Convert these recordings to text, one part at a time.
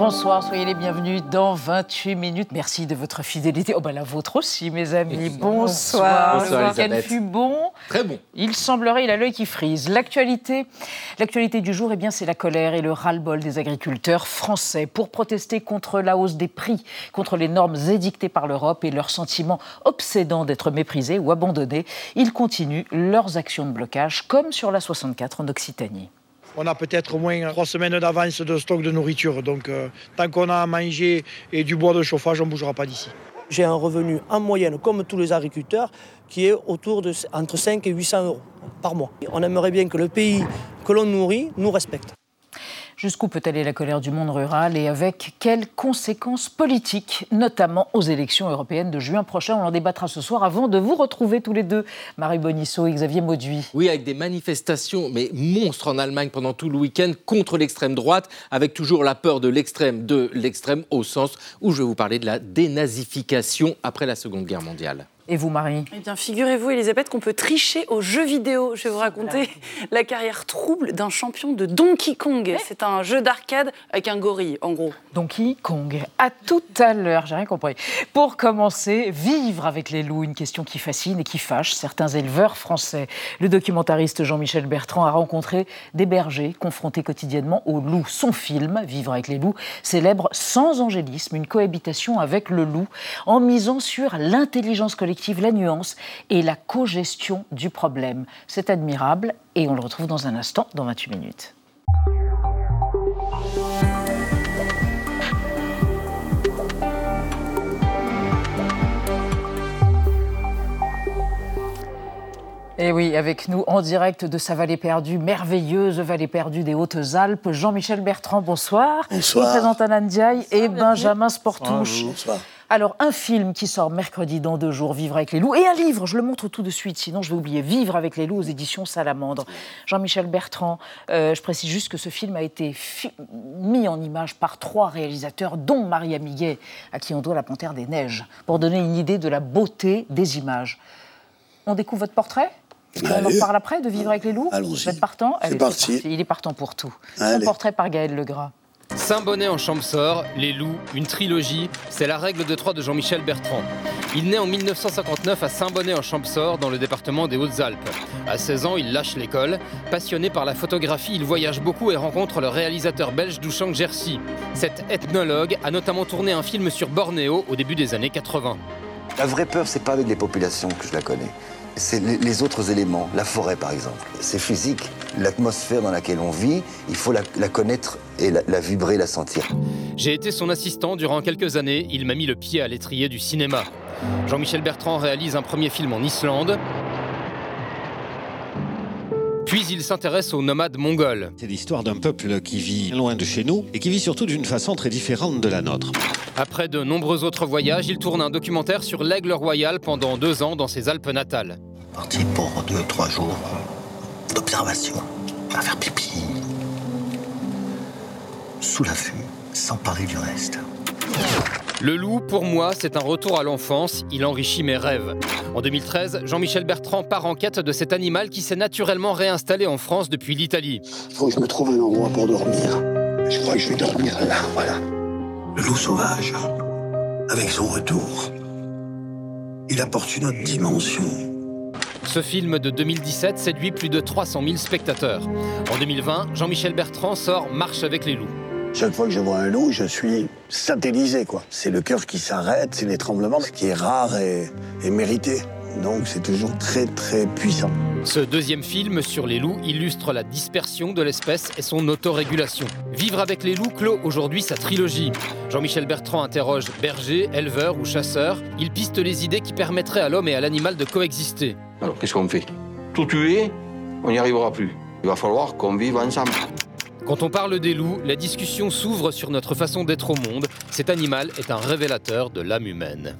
Bonsoir, soyez les bienvenus dans 28 minutes. Merci de votre fidélité. Oh, bah la vôtre aussi, mes amis. Bonsoir. Bonsoir, Le week-end fut bon. Très bon. Il semblerait, il a l'œil qui frise. L'actualité, l'actualité du jour, eh bien, c'est la colère et le ras-le-bol des agriculteurs français pour protester contre la hausse des prix, contre les normes édictées par l'Europe et leur sentiment obsédant d'être méprisés ou abandonnés. Ils continuent leurs actions de blocage, comme sur la 64 en Occitanie. On a peut-être au moins trois semaines d'avance de stock de nourriture. Donc, euh, tant qu'on a à manger et du bois de chauffage, on ne bougera pas d'ici. J'ai un revenu en moyenne, comme tous les agriculteurs, qui est autour de entre 5 et 800 euros par mois. On aimerait bien que le pays que l'on nourrit nous respecte. Jusqu'où peut aller la colère du monde rural et avec quelles conséquences politiques, notamment aux élections européennes de juin prochain? On en débattra ce soir avant de vous retrouver tous les deux, Marie Bonisseau et Xavier Mauduit. Oui, avec des manifestations, mais monstres en Allemagne pendant tout le week-end contre l'extrême droite, avec toujours la peur de l'extrême, de l'extrême au sens où je vais vous parler de la dénazification après la Seconde Guerre mondiale. Et vous, Marie? Eh bien, figurez-vous, Elisabeth, qu'on peut tricher aux jeux vidéo. Je vais vous raconter la carrière trouble d'un champion de Donkey Kong. C'est un jeu d'arcade avec un gorille, en gros. Donkey Kong. À tout à l'heure, j'ai rien compris. Pour commencer, vivre avec les loups, une question qui fascine et qui fâche certains éleveurs français. Le documentariste Jean-Michel Bertrand a rencontré des bergers confrontés quotidiennement aux loups. Son film, Vivre avec les loups, célèbre sans angélisme une cohabitation avec le loup en misant sur l'intelligence collective, la nuance et la cogestion du problème. C'est admirable et on le retrouve dans un instant, dans 28 minutes. Et oui, avec nous en direct de sa vallée perdue, merveilleuse vallée perdue des Hautes-Alpes, Jean-Michel Bertrand, bonsoir. Bonsoir. Il présente Alan Diaye et Benjamin Sportouche. Bonsoir. Alors, un film qui sort mercredi dans deux jours, Vivre avec les loups, et un livre, je le montre tout de suite, sinon je vais oublier, Vivre avec les loups aux éditions Salamandre. Jean-Michel Bertrand, euh, je précise juste que ce film a été mis en image par trois réalisateurs, dont Marie Amiguet, à qui on doit La Panthère des Neiges, pour donner une idée de la beauté des images. On découvre votre portrait? On en reparle après de Vivre avec les loups? Allons-y. Vous êtes partant? C'est Allez, parti. Il est partant pour tout. Son Allez. portrait par Gaël Legras. Saint-Bonnet en Champsort, Les Loups, une trilogie, c'est la règle de trois de Jean-Michel Bertrand. Il naît en 1959 à Saint-Bonnet en Champsort, dans le département des Hautes-Alpes. À 16 ans, il lâche l'école. Passionné par la photographie, il voyage beaucoup et rencontre le réalisateur belge Douchang Jersey. Cet ethnologue a notamment tourné un film sur Bornéo au début des années 80. La vraie peur, c'est pas avec les populations que je la connais. C'est les, autres éléments, la forêt par exemple. C'est physique. L'atmosphère dans laquelle on vit, il faut la, la connaître et la, la vibrer, la sentir. J'ai été son assistant durant quelques années, il m'a mis le pied à l'étrier du cinéma. Jean-Michel Bertrand réalise un premier film en Islande. Puis il s'intéresse aux nomades mongols. C'est l'histoire d'un peuple qui vit loin de chez nous et qui vit surtout d'une façon très différente de la nôtre. Après de nombreux autres voyages, il tourne un documentaire sur l'aigle royal pendant deux ans dans ses Alpes natales. Parti pour deux, trois jours d'observation, à faire pipi. Sous l'affût, s'emparer du reste. Le loup, pour moi, c'est un retour à l'enfance, il enrichit mes rêves. En 2013, Jean-Michel Bertrand part en quête de cet animal qui s'est naturellement réinstallé en France depuis l'Italie. Faut que je me trouve un endroit pour dormir. Je crois que je vais dormir là, voilà. Le loup sauvage, avec son retour, il apporte une autre dimension. Ce film de 2017 séduit plus de 300 000 spectateurs. En 2020, Jean-Michel Bertrand sort Marche avec les loups. Chaque fois que je vois un loup, je suis satellisé, quoi. C'est le cœur qui s'arrête, c'est les tremblements, ce qui est rare et, et mérité. Donc c'est toujours très très puissant. Ce deuxième film sur les loups illustre la dispersion de l'espèce et son autorégulation. Vivre avec les loups clôt aujourd'hui sa trilogie. Jean-Michel Bertrand interroge berger, éleveur ou chasseur. Il piste les idées qui permettraient à l'homme et à l'animal de coexister. Alors qu'est-ce qu'on fait? Tout tuer, on n'y arrivera plus. Il va falloir qu'on vive ensemble. Quand on parle des loups, la discussion s'ouvre sur notre façon d'être au monde. Cet animal est un révélateur de l'âme humaine.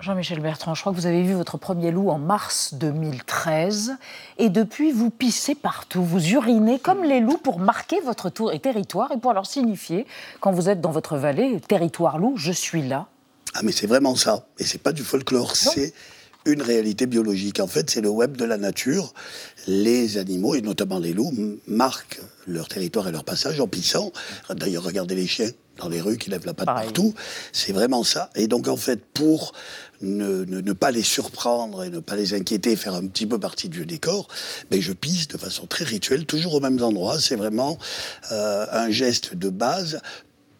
Jean-Michel Bertrand, je crois que vous avez vu votre premier loup en mars 2013 et depuis vous pissez partout, vous urinez comme les loups pour marquer votre tour et territoire et pour leur signifier quand vous êtes dans votre vallée, territoire loup, je suis là. Ah mais c'est vraiment ça et c'est pas du folklore, c'est une réalité biologique. En fait, c'est le web de la nature. Les animaux, et notamment les loups, marquent leur territoire et leur passage en pissant. D'ailleurs, regardez les chiens dans les rues qui lèvent la patte partout. C'est vraiment ça. Et donc, en fait, pour ne, ne, pas les surprendre et ne pas les inquiéter, faire un petit peu partie du décor, ben, je pisse de façon très rituelle, toujours aux mêmes endroits. C'est vraiment euh, un geste de base.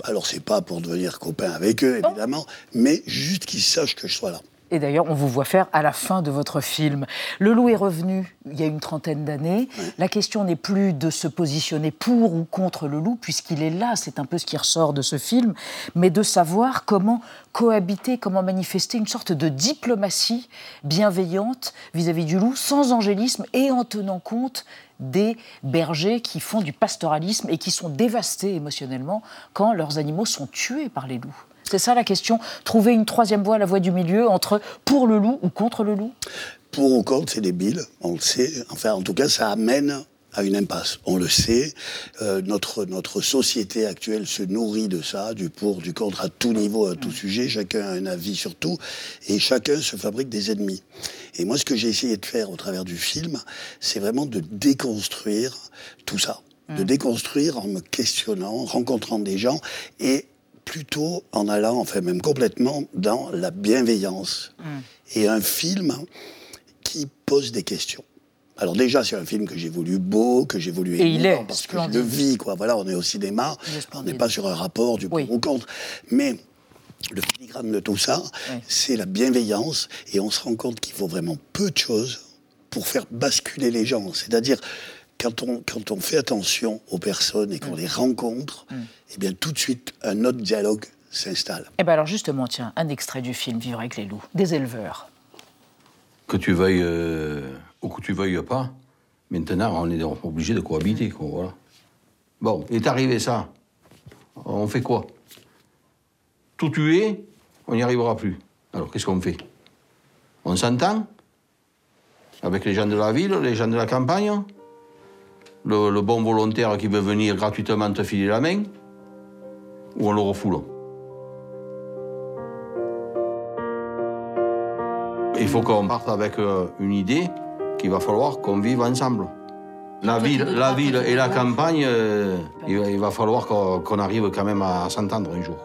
Alors, c'est pas pour devenir copain avec eux, évidemment, mais juste qu'ils sachent que je sois là. Et d'ailleurs, on vous voit faire à la fin de votre film. Le loup est revenu il y a une trentaine d'années. La question n'est plus de se positionner pour ou contre le loup, puisqu'il est là, c'est un peu ce qui ressort de ce film, mais de savoir comment cohabiter, comment manifester une sorte de diplomatie bienveillante vis-à-vis du loup, sans angélisme et en tenant compte des bergers qui font du pastoralisme et qui sont dévastés émotionnellement quand leurs animaux sont tués par les loups. C'est ça la question Trouver une troisième voie, la voie du milieu, entre pour le loup ou contre le loup Pour ou contre, c'est débile, on le sait. Enfin, en tout cas, ça amène à une impasse. On le sait, euh, notre, notre société actuelle se nourrit de ça, du pour, du contre, à tout niveau, à tout sujet. Chacun a un avis sur tout, et chacun se fabrique des ennemis. Et moi, ce que j'ai essayé de faire au travers du film, c'est vraiment de déconstruire tout ça. De mmh. déconstruire en me questionnant, en rencontrant des gens, et plutôt en allant, enfin même complètement, dans la bienveillance. Mm. Et un film qui pose des questions. Alors déjà, c'est un film que j'ai voulu beau, que j'ai voulu aimer, parce que je le vis, quoi. Voilà, on est au cinéma, on n'est pas sur un rapport du pour ou contre. Mais le filigrane de tout ça, c'est la bienveillance, et on se rend compte qu'il faut vraiment peu de choses pour faire basculer les gens. C'est-à-dire, quand on, quand on fait attention aux personnes et qu'on mm. les rencontre, mm eh bien tout de suite, un autre dialogue s'installe. Eh bien alors justement, tiens, un extrait du film Vivre avec les loups, des éleveurs. Que tu veuilles euh, ou que tu veuilles pas, maintenant on est obligé de cohabiter. Quoi, voilà. Bon, il est arrivé ça. On fait quoi? Tout tuer, on n'y arrivera plus. Alors qu'est-ce qu'on fait? On s'entend? Avec les gens de la ville, les gens de la campagne? Le, le bon volontaire qui veut venir gratuitement te filer la main? Ou on le refoule. Il faut qu'on parte avec euh, une idée qu'il va falloir qu'on vive ensemble. La ville, la ville et la campagne, euh, il va falloir qu'on arrive quand même à s'entendre un jour.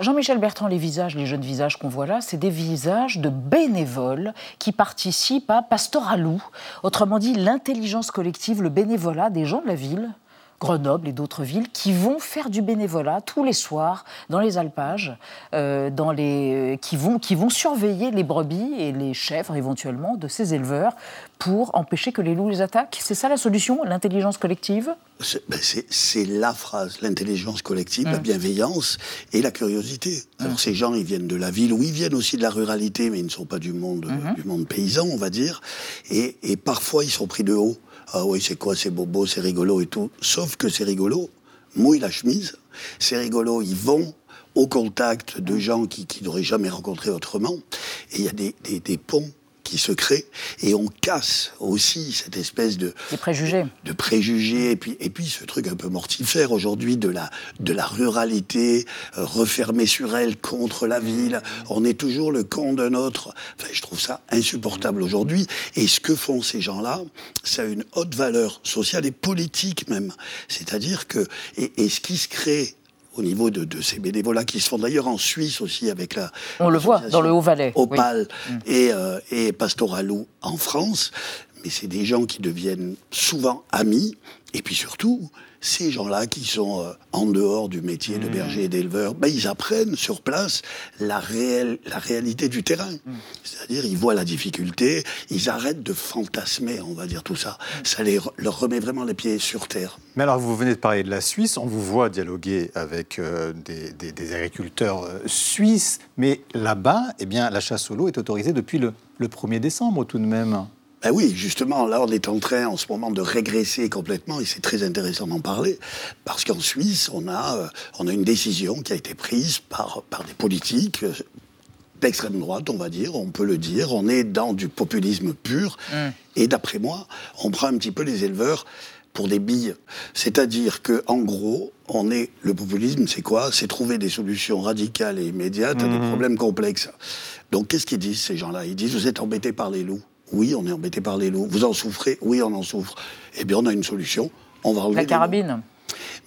Jean-Michel Bertrand, les visages, les jeunes visages qu'on voit là, c'est des visages de bénévoles qui participent à Pastoralou, autrement dit l'intelligence collective, le bénévolat des gens de la ville Grenoble et d'autres villes, qui vont faire du bénévolat tous les soirs dans les alpages, euh, dans les, qui, vont, qui vont surveiller les brebis et les chèvres éventuellement de ces éleveurs pour empêcher que les loups les attaquent. C'est ça la solution, l'intelligence collective? C'est ben, la phrase, l'intelligence collective, la bienveillance et la curiosité. Alors ces gens, ils viennent de la ville, ou ils viennent aussi de la ruralité, mais ils ne sont pas du monde, hum. du monde paysan, on va dire. Et, et parfois, ils sont pris de haut. Ah oui, c'est quoi, c'est bobo, c'est rigolo et tout. Sauf que c'est rigolo, mouille la chemise, c'est rigolo, ils vont au contact de gens qui, qui n'auraient jamais rencontré autrement. Et il y a des, ponts qui se crée et on casse aussi cette espèce de préjugés, de préjugés et puis et puis ce truc un peu mortifère aujourd'hui de la de la ruralité euh, refermée sur elle contre la ville. On est toujours le camp d'un autre. Enfin, je trouve ça insupportable aujourd'hui. Et ce que font ces gens-là, ça a une haute valeur sociale et politique même. C'est-à-dire que et, et ce qui se crée au niveau de, ces bénévolats qui se font d'ailleurs en Suisse aussi avec la. On le voit dans le Haut-Valais. Opal mm. et, euh, et Pastoralou en France. Mais c'est des gens qui deviennent souvent amis. Et puis surtout, ces gens-là qui sont euh, en dehors du métier de mmh. berger et d'éleveur, ben, ils apprennent sur place la, réelle, la réalité du terrain. Mmh. C'est-à-dire, ils voient la difficulté, ils arrêtent de fantasmer, on va dire tout ça. Mmh. Ça les, leur remet vraiment les pieds sur terre. Mais alors, vous venez de parler de la Suisse, on vous voit dialoguer avec euh, des, des, agriculteurs euh, suisses, mais là-bas, eh bien, la chasse au loup est autorisée depuis le, le 1er décembre tout de même. Ben oui, justement, là, on est en train en ce moment de régresser complètement, et c'est très intéressant d'en parler, parce qu'en Suisse, on a, euh, on a une décision qui a été prise par, par des politiques euh, d'extrême droite, on va dire, on peut le dire. On est dans du populisme pur, et d'après moi, on prend un petit peu les éleveurs pour des billes. C'est-à-dire que, en gros, on est le populisme, c'est quoi? C'est trouver des solutions radicales et immédiates à des problèmes complexes. Donc, qu'est-ce qu'ils disent ces gens-là? Ils disent vous êtes embêtés par les loups. Oui, on est embêté par les loups. Vous en souffrez? Oui, on en souffre. Eh bien, on a une solution. On va enlever La les loups. carabine.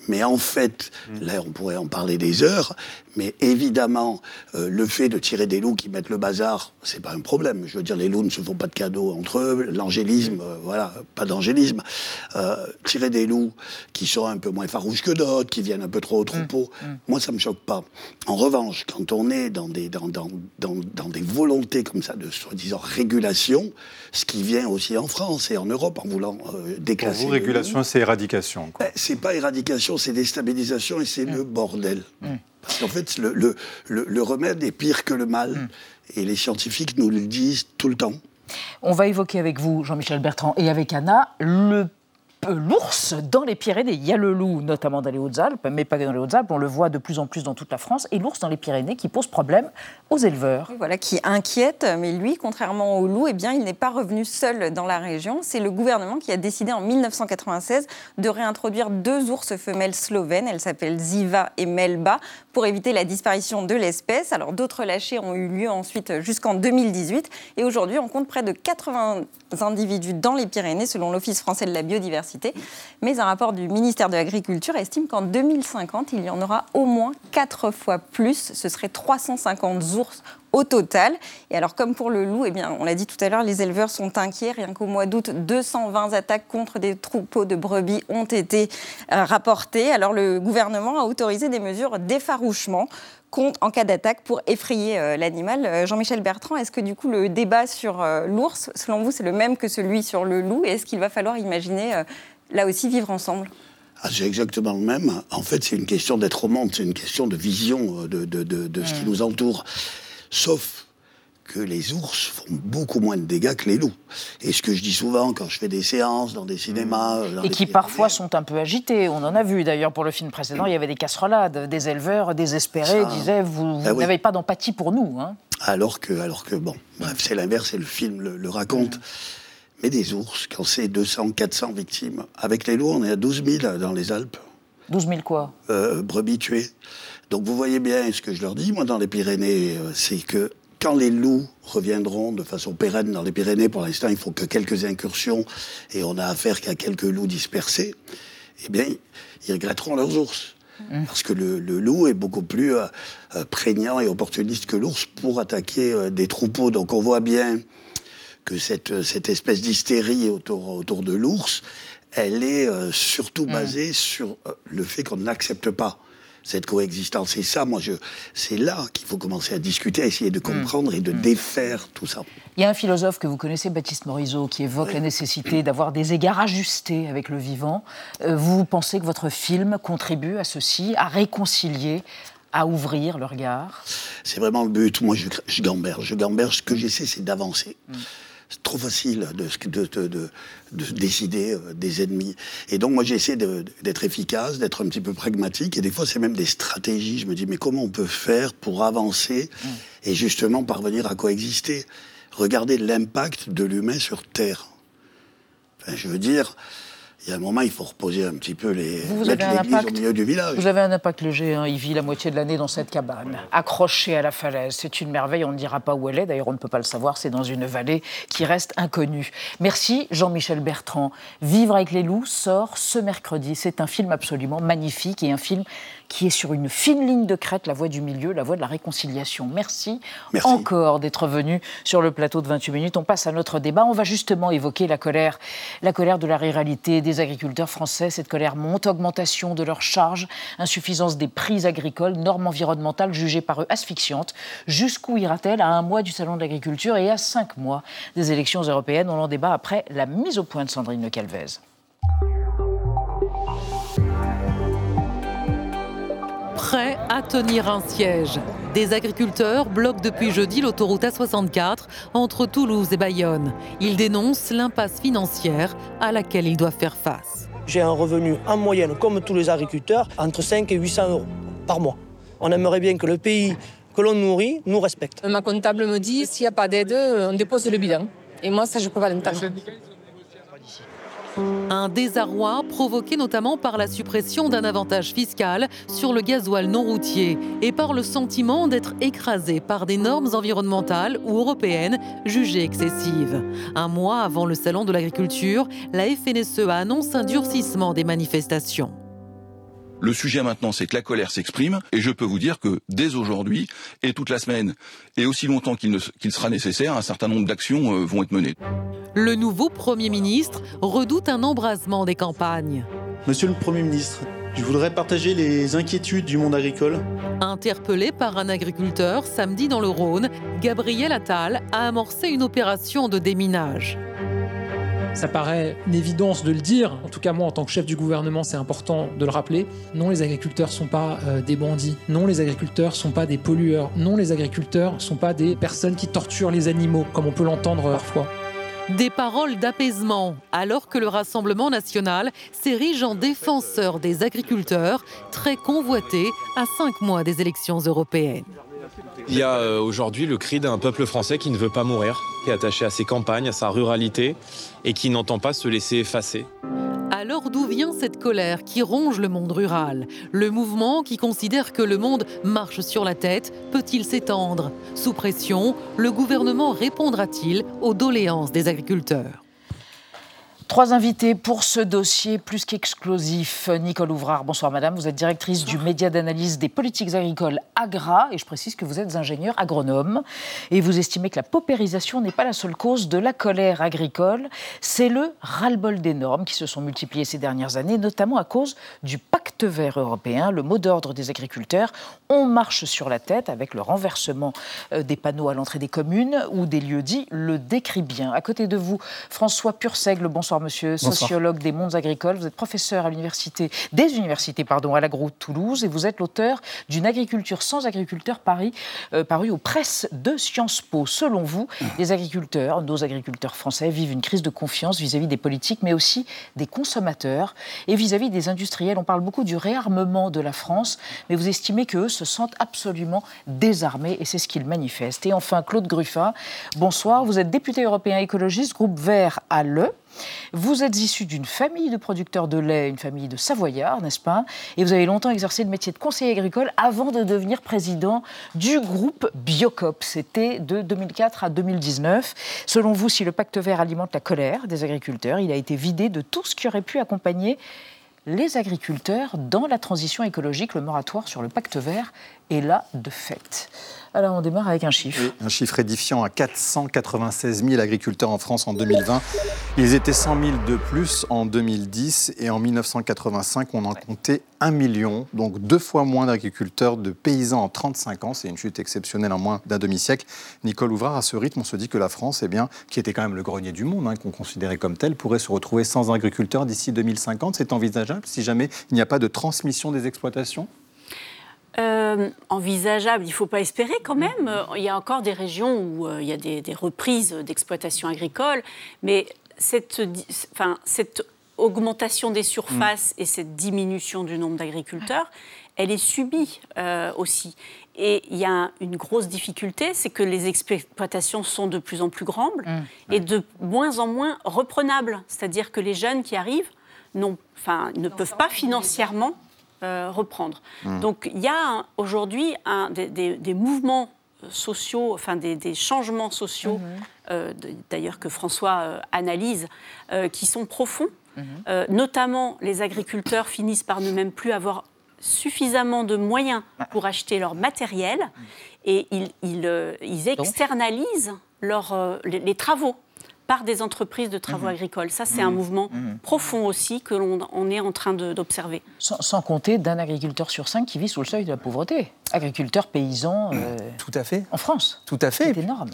Mais en fait, là, on pourrait en parler des heures, mais évidemment, euh, le fait de tirer des loups qui mettent le bazar, c'est pas un problème. Je veux dire, les loups ne se font pas de cadeaux entre eux, l'angélisme, euh, voilà, pas d'angélisme. Euh, tirer des loups qui sont un peu moins farouches que d'autres, qui viennent un peu trop au troupeau, moi, ça me choque pas. En revanche, quand on est dans des, dans, dans, dans, dans des volontés comme ça de soi-disant régulation, ce qui vient aussi en France et en Europe en voulant euh, Pour déclasser. vous, régulation, c'est éradication. quoi. ben, c'est pas éradication, c'est déstabilisation et c'est le bordel. Parce qu'en fait, le, le, le- le remède est pire que le mal. Et les scientifiques nous le disent tout le temps. On va évoquer avec vous, Jean-Michel Bertrand, et avec Anna, le l'ours dans les Pyrénées. Il y a le loup, notamment dans les Hautes-Alpes, mais pas dans les Hautes-Alpes. On le voit de plus en plus dans toute la France. Et l'ours dans les Pyrénées qui pose problème aux éleveurs. Voilà, qui inquiète, mais lui, contrairement au loup, eh bien, il n'est pas revenu seul dans la région. C'est le gouvernement qui a décidé en 1996 de réintroduire deux ours femelles slovènes. Elles s'appellent Ziva et Melba pour éviter la disparition de l'espèce. Alors d'autres lâchers ont eu lieu ensuite jusqu'en 2018 et aujourd'hui on compte près de 80 individus dans les Pyrénées selon l'Office français de la biodiversité. Mais un rapport du ministère de l'Agriculture estime qu'en 2050 il y en aura au moins quatre fois plus. Ce serait 350 ours au total. Et alors, comme pour le loup, eh bien, on l'a dit tout à l'heure, les éleveurs sont inquiets. Rien qu'au mois d'août, 220 attaques contre des troupeaux de brebis ont été euh, rapportées. Alors, le gouvernement a autorisé des mesures d'effarouchement contre- en cas d'attaque pour effrayer euh, l'animal. Euh, Jean-Michel Bertrand, est-ce que du coup le débat sur euh, l'ours, selon vous, c'est le même que celui sur le loup? Et est-ce qu'il va falloir imaginer là aussi vivre ensemble? Ah, c'est exactement le même. En fait, c'est une question d'être au monde, c'est une question de vision de, de, de, de ce qui nous entoure. Sauf que les ours font beaucoup moins de dégâts que les loups. Et ce que je dis souvent quand je fais des séances dans des cinémas... dans Et qui parfois sont un peu agités. On en a vu d'ailleurs pour le film précédent, il y avait des casserolades. Des éleveurs désespérés Ça- disaient Vous, vous Ah oui. n'avez pas d'empathie pour nous. hein. Alors que, alors que bon, bref, c'est l'inverse et le film le, le raconte. Mais des ours, quand c'est 200, 400 victimes, avec les loups, on est à 12 000 dans les Alpes, 12 000 quoi? Euh, brebis tuées. Donc vous voyez bien ce que je leur dis, moi, dans les Pyrénées, euh, c'est que quand les loups reviendront de façon pérenne dans les Pyrénées, pour l'instant, il faut que quelques incursions, et on a affaire qu'à quelques loups dispersés, eh bien, ils regretteront leurs ours. Parce que le, le loup est beaucoup plus euh, euh, prégnant et opportuniste que l'ours pour attaquer euh, des troupeaux. Donc on voit bien que cette, cette espèce d'hystérie autour, autour de l'ours, elle est euh, surtout basée sur le fait qu'on n'accepte pas cette coexistence. Et ça, moi, je, c'est là qu'il faut commencer à discuter, à essayer de comprendre et de défaire tout ça. Il y a un philosophe que vous connaissez, Baptiste Morisot, qui évoque la nécessité d'avoir des égards ajustés avec le vivant. Euh, vous pensez que votre film contribue à ceci, à réconcilier, à ouvrir le regard? C'est vraiment le but. Moi, je, je gamberge. Je gamberge. Ce que j'essaie, c'est d'avancer. C'est trop facile de, de, de, de- de décider euh, des ennemis. Et donc, moi, j'essaie d'être efficace, d'être un petit peu pragmatique. Et des fois, c'est même des stratégies. Je me dis, mais comment on peut faire pour avancer et justement parvenir à coexister? Regardez l'impact de l'humain sur Terre. Enfin, je veux dire, il y a un moment, il faut reposer un petit peu les. Vous, mettre l'église au milieu du village. Vous avez un impact léger, hein. il vit la moitié de l'année dans cette cabane, accroché à la falaise. C'est une merveille, on ne dira pas où elle est, d'ailleurs on ne peut pas le savoir, c'est dans une vallée qui reste inconnue. Merci Jean-Michel Bertrand. Vivre avec les loups sort ce mercredi. C'est un film absolument magnifique et un film qui est sur une fine ligne de crête, la voie du milieu, la voie de la réconciliation. Merci, Merci. encore d'être venu sur le plateau de 28 minutes. On passe à notre débat. On va justement évoquer la colère, la colère de la ruralité des agriculteurs français. Cette colère monte, augmentation de leurs charges, insuffisance des prix agricoles, normes environnementales jugées par eux asphyxiantes. Jusqu'où ira-t-elle à un mois du Salon de l'agriculture et à cinq mois des élections européennes? On en débat après la mise au point de Sandrine Le Calvez. À tenir un siège. Des agriculteurs bloquent depuis jeudi l'autoroute A64 entre Toulouse et Bayonne. Ils dénoncent l'impasse financière à laquelle ils doivent faire face. J'ai un revenu en moyenne, comme tous les agriculteurs, entre 5 et 800 euros par mois. On aimerait bien que le pays que l'on nourrit nous respecte. Ma comptable me dit s'il n'y a pas d'aide, on dépose le bilan. Et moi, ça, je ne peux pas l'entendre. Un désarroi provoqué notamment par la suppression d'un avantage fiscal sur le gasoil non routier et par le sentiment d'être écrasé par des normes environnementales ou européennes jugées excessives. Un mois avant le salon de l'agriculture, la FNSE annonce un durcissement des manifestations. Le sujet maintenant, c'est que la colère s'exprime, et je peux vous dire que dès aujourd'hui, et toute la semaine, et aussi longtemps qu'il sera nécessaire, un certain nombre d'actions euh, vont être menées. Le nouveau Premier ministre redoute un embrasement des campagnes. Monsieur le Premier ministre, je voudrais partager les inquiétudes du monde agricole. Interpellé par un agriculteur samedi dans le Rhône, Gabriel Attal a amorcé une opération de déminage. Ça paraît une évidence de le dire. En tout cas, moi, en tant que chef du gouvernement, c'est important de le rappeler. Non, les agriculteurs ne sont pas euh, des bandits. Non, les agriculteurs ne sont pas des pollueurs. Non, les agriculteurs ne sont pas des personnes qui torturent les animaux, comme on peut l'entendre parfois. Des paroles d'apaisement, alors que le Rassemblement national s'érige en défenseur des agriculteurs, très convoité à cinq mois des élections européennes. Il y a euh, aujourd'hui le cri d'un peuple français qui ne veut pas mourir, qui est attaché à ses campagnes, à sa ruralité et qui n'entend pas se laisser effacer. Alors d'où vient cette colère qui ronge le monde rural? Le mouvement qui considère que le monde marche sur la tête peut-il s'étendre? Sous pression, le gouvernement répondra-t-il aux doléances des agriculteurs? Trois invités pour ce dossier plus qu'exclusif. Nicole Ouvrard, bonsoir madame. Vous êtes directrice du média d'analyse des politiques agricoles AGRA et je précise que vous êtes ingénieur agronome et vous estimez que la paupérisation n'est pas la seule cause de la colère agricole. C'est le ras-le-bol des normes qui se sont multipliées ces dernières années, notamment à cause du pacte vert européen, le mot d'ordre des agriculteurs. On marche sur la tête avec le renversement euh, des panneaux à l'entrée des communes ou des lieux dits le décrit bien. À côté de vous, François Pursègle, bonsoir monsieur, sociologue des mondes agricoles. Vous êtes professeur à l'université, des universités pardon, à l'Agro Toulouse et vous êtes l'auteur d'une agriculture sans agriculteurs Paris, euh, paru aux presses de Sciences Po. Selon vous, les agriculteurs, nos agriculteurs français, vivent une crise de confiance vis-à-vis des politiques, mais aussi des consommateurs et vis-à-vis des industriels. On parle beaucoup du réarmement de la France, mais vous estimez qu'eux se sentent absolument désarmés et c'est ce qu'ils manifestent. Et enfin, Claude Gruffat, bonsoir. Vous êtes député européen écologiste, groupe Vert à Le. Vous êtes issu d'une famille de producteurs de lait, une famille de Savoyards, n'est-ce pas? Et vous avez longtemps exercé le métier de conseiller agricole avant de devenir président du groupe Biocop. C'était de 2004 à 2019. Selon vous, si le pacte vert alimente la colère des agriculteurs, il a été vidé de tout ce qui aurait pu accompagner les agriculteurs dans la transition écologique. Le moratoire sur le pacte vert est là de fait. Alors on démarre avec un chiffre. un chiffre édifiant à 496 000 agriculteurs en France en 2020. Ils étaient 100 000 de plus en 2010 et en 1985 on en comptait 1 million, donc deux fois moins d'agriculteurs, de paysans en 35 ans. C'est une chute exceptionnelle en moins d'un demi-siècle. Nicole Ouvrard, à ce rythme, on se dit que la France, eh bien, qui était quand même le grenier du monde, hein, qu'on considérait comme tel, pourrait se retrouver sans agriculteurs d'ici 2050. C'est envisageable si jamais il n'y a pas de transmission des exploitations? Euh, envisageable, il ne faut pas espérer quand même. Euh, il y a encore des régions où euh, il y a des, reprises d'exploitation agricole, mais cette, enfin, cette augmentation des surfaces et cette diminution du nombre d'agriculteurs, elle est subie aussi. Et il y a une grosse difficulté, c'est que les exploitations sont de plus en plus grandes mmh. et de moins en moins reprenables. C'est-à-dire que les jeunes qui arrivent enfin, ne peuvent pas financièrement euh, reprendre. Mmh. Donc il y a aujourd'hui des, des, mouvements sociaux, enfin des, changements sociaux, mmh. euh, d'ailleurs que François euh, analyse, qui sont profonds. Mmh. notamment, les agriculteurs finissent par ne même plus avoir suffisamment de moyens ah. pour acheter leur matériel et ils, ils, externalisent les travaux par des entreprises de travaux mhm. agricoles. Ça, c'est un mhm. mouvement mhm. profond aussi que l'on est en train d'observer. Sans, compter d'un agriculteur sur cinq qui vit sous le seuil de la pauvreté. Agriculteur, paysan. Euh, Tout à fait. En France. Tout à fait. C'est énorme.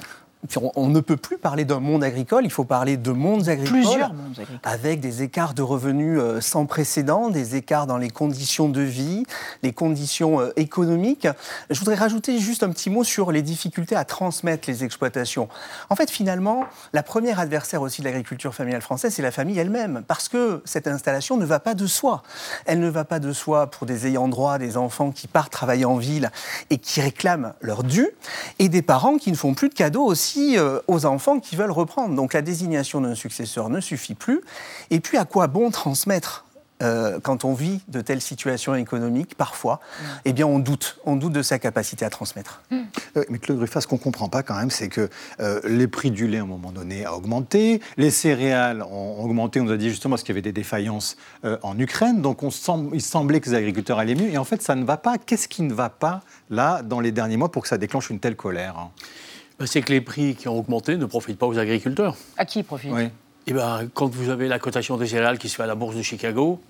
On, on ne peut plus parler d'un monde agricole, il faut parler de mondes agricoles. Plusieurs mondes agricoles. Avec des écarts de revenus euh, sans précédent, des écarts dans les conditions de vie, les conditions euh, économiques. Je voudrais rajouter juste un petit mot sur les difficultés à transmettre les exploitations. En fait, finalement, la première adversaire aussi de l'agriculture familiale française, c'est la famille elle-même, parce que cette installation ne va pas de soi. Elle ne va pas de soi pour des ayants droit, des enfants qui partent travailler en ville et qui réclament leur dû, et des parents qui ne font plus de cadeaux aussi euh, aux enfants qui veulent reprendre. Donc la désignation d'un successeur ne suffit plus. Et puis à quoi bon transmettre euh, quand on vit de telles situations économiques, parfois, eh bien, on doute. On doute de sa capacité à transmettre. Euh, Mais Claude Ruffat, ce qu'on ne comprend pas quand même, c'est que euh, les prix du lait, à un moment donné, a augmenté. Les céréales ont augmenté. On nous a dit justement parce qu'il y avait des défaillances euh, en Ukraine. Donc, on semble, il semblait que les agriculteurs allaient mieux. Et en fait, ça ne va pas. Qu'est-ce qui ne va pas, là, dans les derniers mois, pour que ça déclenche une telle colère hein? Ben, c'est que les prix qui ont augmenté ne profitent pas aux agriculteurs. À qui profite Eh ben, quand vous avez la cotation des céréales qui se fait à la bourse de Chicago,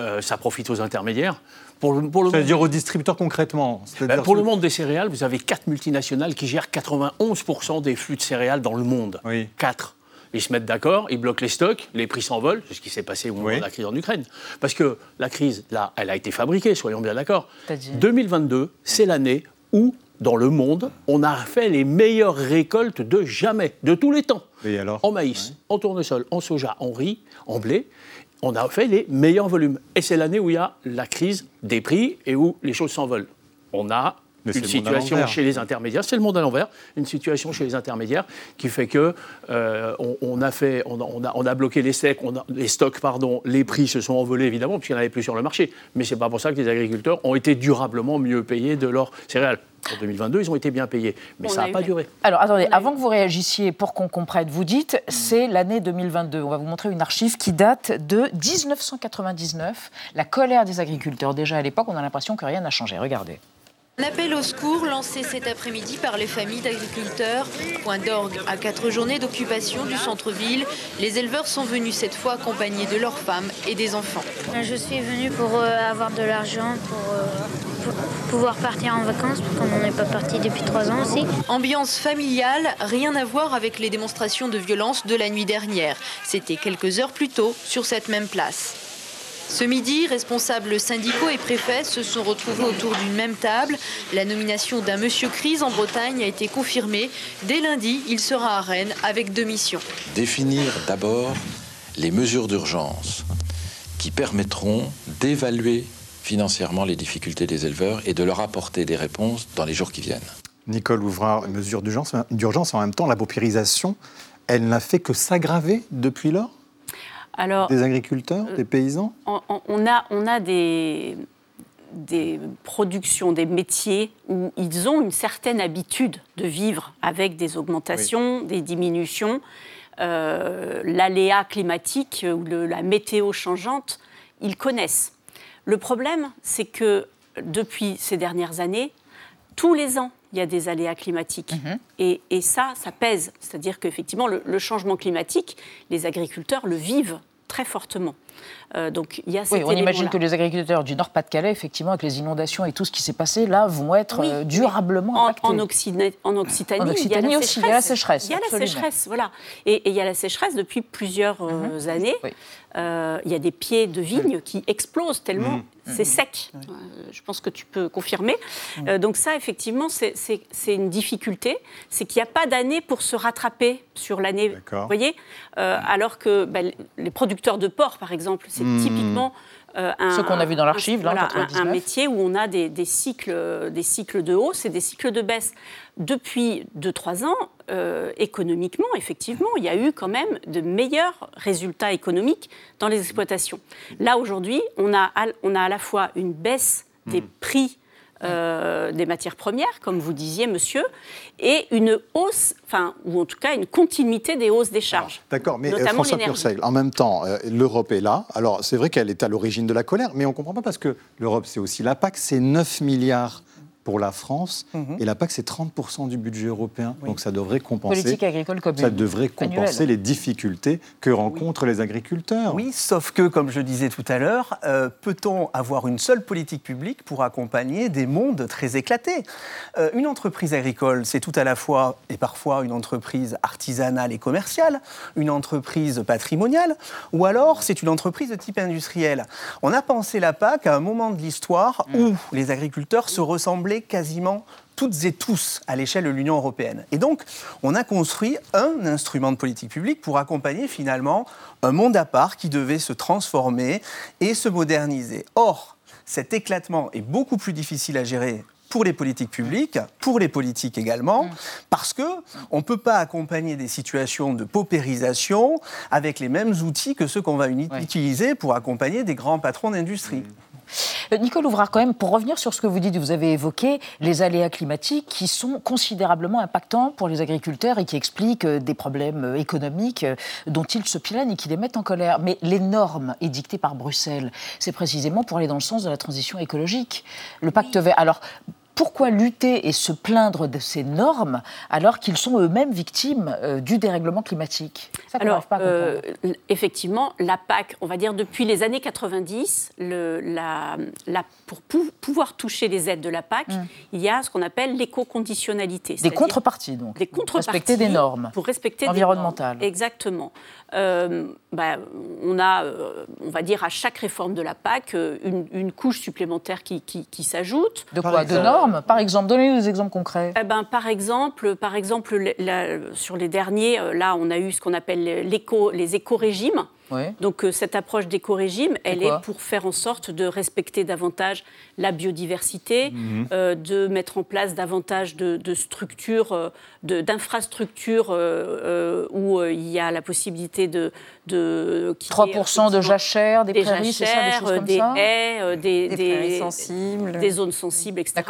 euh, ça profite aux intermédiaires. Pour le, pour le C'est-à-dire monde- aux distributeurs concrètement Ben, pour le monde des céréales, vous avez quatre multinationales qui gèrent 91% des flux de céréales dans le monde. Quatre. Ils se mettent d'accord, ils bloquent les stocks, les prix s'envolent, c'est ce qui s'est passé au moment de la crise en Ukraine. Parce que la crise, là, elle a été fabriquée, soyons bien d'accord. C'est-à-dire 2022, c'est l'année où, dans le monde, on a fait les meilleures récoltes de jamais, de tous les temps. Et alors En maïs, en tournesol, en soja, en riz, en blé. On a fait les meilleurs volumes. Et c'est l'année où il y a la crise des prix et où les choses s'envolent. On a Mais c'est une situation chez les intermédiaires, c'est le monde à l'envers, une situation chez les intermédiaires qui fait que euh, on, on a fait, on a, on a- on a bloqué les stocks, on a- les stocks, pardon, les prix se sont envolés évidemment puisqu'il n'y en avait plus sur le marché. Mais c'est pas pour ça que les agriculteurs ont été durablement mieux payés de leurs céréales. En 2022, ils ont été bien payés, mais On ça n'a pas duré. Alors attendez, avant que vous réagissiez, pour qu'on comprenne, vous dites c'est l'année 2022. On va vous montrer une archive qui date de 1999. La colère des agriculteurs. Déjà à l'époque, on a l'impression que rien n'a changé. Regardez. Un appel au secours lancé cet après-midi par les familles d'agriculteurs. Point d'orgue à quatre journées d'occupation du centre-ville. Les éleveurs sont venus cette fois accompagnés de leurs femmes et des enfants. Je suis venue pour euh, avoir de l'argent, pour, euh, pour pouvoir partir en vacances, comme on n'est pas parti depuis trois ans aussi. Ambiance familiale, rien à voir avec les démonstrations de violence de la nuit dernière. C'était quelques heures plus tôt sur cette même place. Ce midi, responsables syndicaux et préfets se sont retrouvés autour d'une même table. La nomination d'un monsieur Crise en Bretagne a été confirmée. Dès lundi, il sera à Rennes avec deux missions. définir d'abord les mesures d'urgence qui permettront d'évaluer financièrement les difficultés des éleveurs et de leur apporter des réponses dans les jours qui viennent. Nicole Ouvrard, mesure d'urgence, d'urgence, en même temps, la paupérisation, elle n'a fait que s'aggraver depuis lors? Alors, Des agriculteurs, des paysans? on, a, on a des, des productions, des métiers où ils ont une certaine habitude de vivre avec des augmentations, des diminutions, euh, l'aléa climatique ou le- la météo changeante, ils connaissent. Le problème, c'est que depuis ces dernières années, tous les ans, il y a des aléas climatiques. et, et ça, ça pèse. C'est-à-dire qu'effectivement, le, le changement climatique, les agriculteurs le vivent très fortement. Euh, donc il y a Oui, on imagine que les agriculteurs du Nord-Pas-de-Calais, effectivement, avec les inondations et tout ce qui s'est passé, là, vont être Oui, euh, durablement en, impactés. en Occitanie, en Occitanie, En il y a Occitanie la aussi, il y a la sécheresse, Il y a la sécheresse, voilà. Et, et il y a la sécheresse depuis plusieurs euh, années. Euh, il y a des pieds de vigne qui explosent tellement Mhm. c'est sec. Euh, je pense que tu peux confirmer. Euh, donc ça, effectivement, c'est- une difficulté. C'est qu'il n'y a pas d'année pour se rattraper sur l'année. D'accord. Vous voyez Euh, Alors que ben, les producteurs de porc, par exemple, c'est Mhm. typiquement euh, un, Ce qu'on a vu dans l'archive, un- là, en voilà, un- 99. un métier où on a des, des cycles, des cycles de hausse et des cycles de baisse. Depuis 2-3 ans, euh, économiquement, effectivement, il y a eu quand même de meilleurs résultats économiques dans les exploitations. Là, aujourd'hui, on a, à- on a à la fois une baisse des prix euh, des matières premières, comme vous disiez, monsieur, et une hausse, enfin, ou en tout cas une continuité des hausses des charges. D'accord, mais euh, notamment François. Purcell, en même temps, euh, l'Europe est là. Alors, c'est vrai qu'elle est à l'origine de la colère, mais on ne comprend pas parce que l'Europe, c'est aussi la PAC, c'est 9 milliards pour la France. Mhm. Et la PAC, c'est 30% du budget européen. Donc ça devrait compenser. Politique agricole commune. Ça devrait compenser Annuelle. les difficultés que rencontrent les agriculteurs. Oui, sauf que, comme je disais tout à l'heure, euh, peut-on avoir une seule politique publique pour accompagner des mondes très éclatés? Euh, Une entreprise agricole, c'est tout à la fois et parfois une entreprise artisanale et commerciale, une entreprise patrimoniale, ou alors c'est une entreprise de type industriel. On a pensé la PAC à un moment de l'histoire où les agriculteurs se ressemblaient quasiment toutes et tous à l'échelle de l'Union européenne. Et donc, on a construit un instrument de politique publique pour accompagner finalement un monde à part qui devait se transformer et se moderniser. Or, cet éclatement est beaucoup plus difficile à gérer pour les politiques publiques, pour les politiques également, parce que on ne peut pas accompagner des situations de paupérisation avec les mêmes outils que ceux qu'on va utiliser pour accompagner des grands patrons d'industrie. Euh, Nicole Ouvrard, quand même, pour revenir sur ce que vous dites, vous avez évoqué les aléas climatiques qui sont considérablement impactants pour les agriculteurs et qui expliquent euh, des problèmes euh, économiques dont ils se plaignent et qui les mettent en colère. Mais les normes édictées par Bruxelles, c'est précisément pour aller dans le sens de la transition écologique. Le pacte vert. Alors, pourquoi lutter et se plaindre de ces normes alors qu'ils sont eux-mêmes victimes euh, du dérèglement climatique? Ça Alors, pas euh, effectivement, la PAC, on va dire depuis les années 90, le- la- la- pour pou- pouvoir toucher les aides de la PAC, il y a ce qu'on appelle l'éco-conditionnalité. Des contreparties, donc. Des contreparties. Respecter des normes. Pour respecter des Environnementales. normes. Exactement. Euh, bah, on a, euh, on va dire, à chaque réforme de la PAC, euh, une, une couche supplémentaire qui, qui- qui s'ajoute. De quoi De normes Par exemple, donnez-nous des exemples concrets. Eh ben, par exemple, par exemple la- sur les derniers, euh, là, on a eu ce qu'on appelle les éco-régimes. Oui. Donc euh, cette approche d'éco-régime, elle est pour faire en sorte de respecter davantage la biodiversité, Mhm. euh, de mettre en place davantage de, de structures, euh, d'infrastructures euh, où il y a la possibilité de... de qu'il y ait, 3% de jachères, des prairies, c'est ça, des jachères, choses comme des ça haies, des, Des prairies sensibles. des zones sensibles, etc.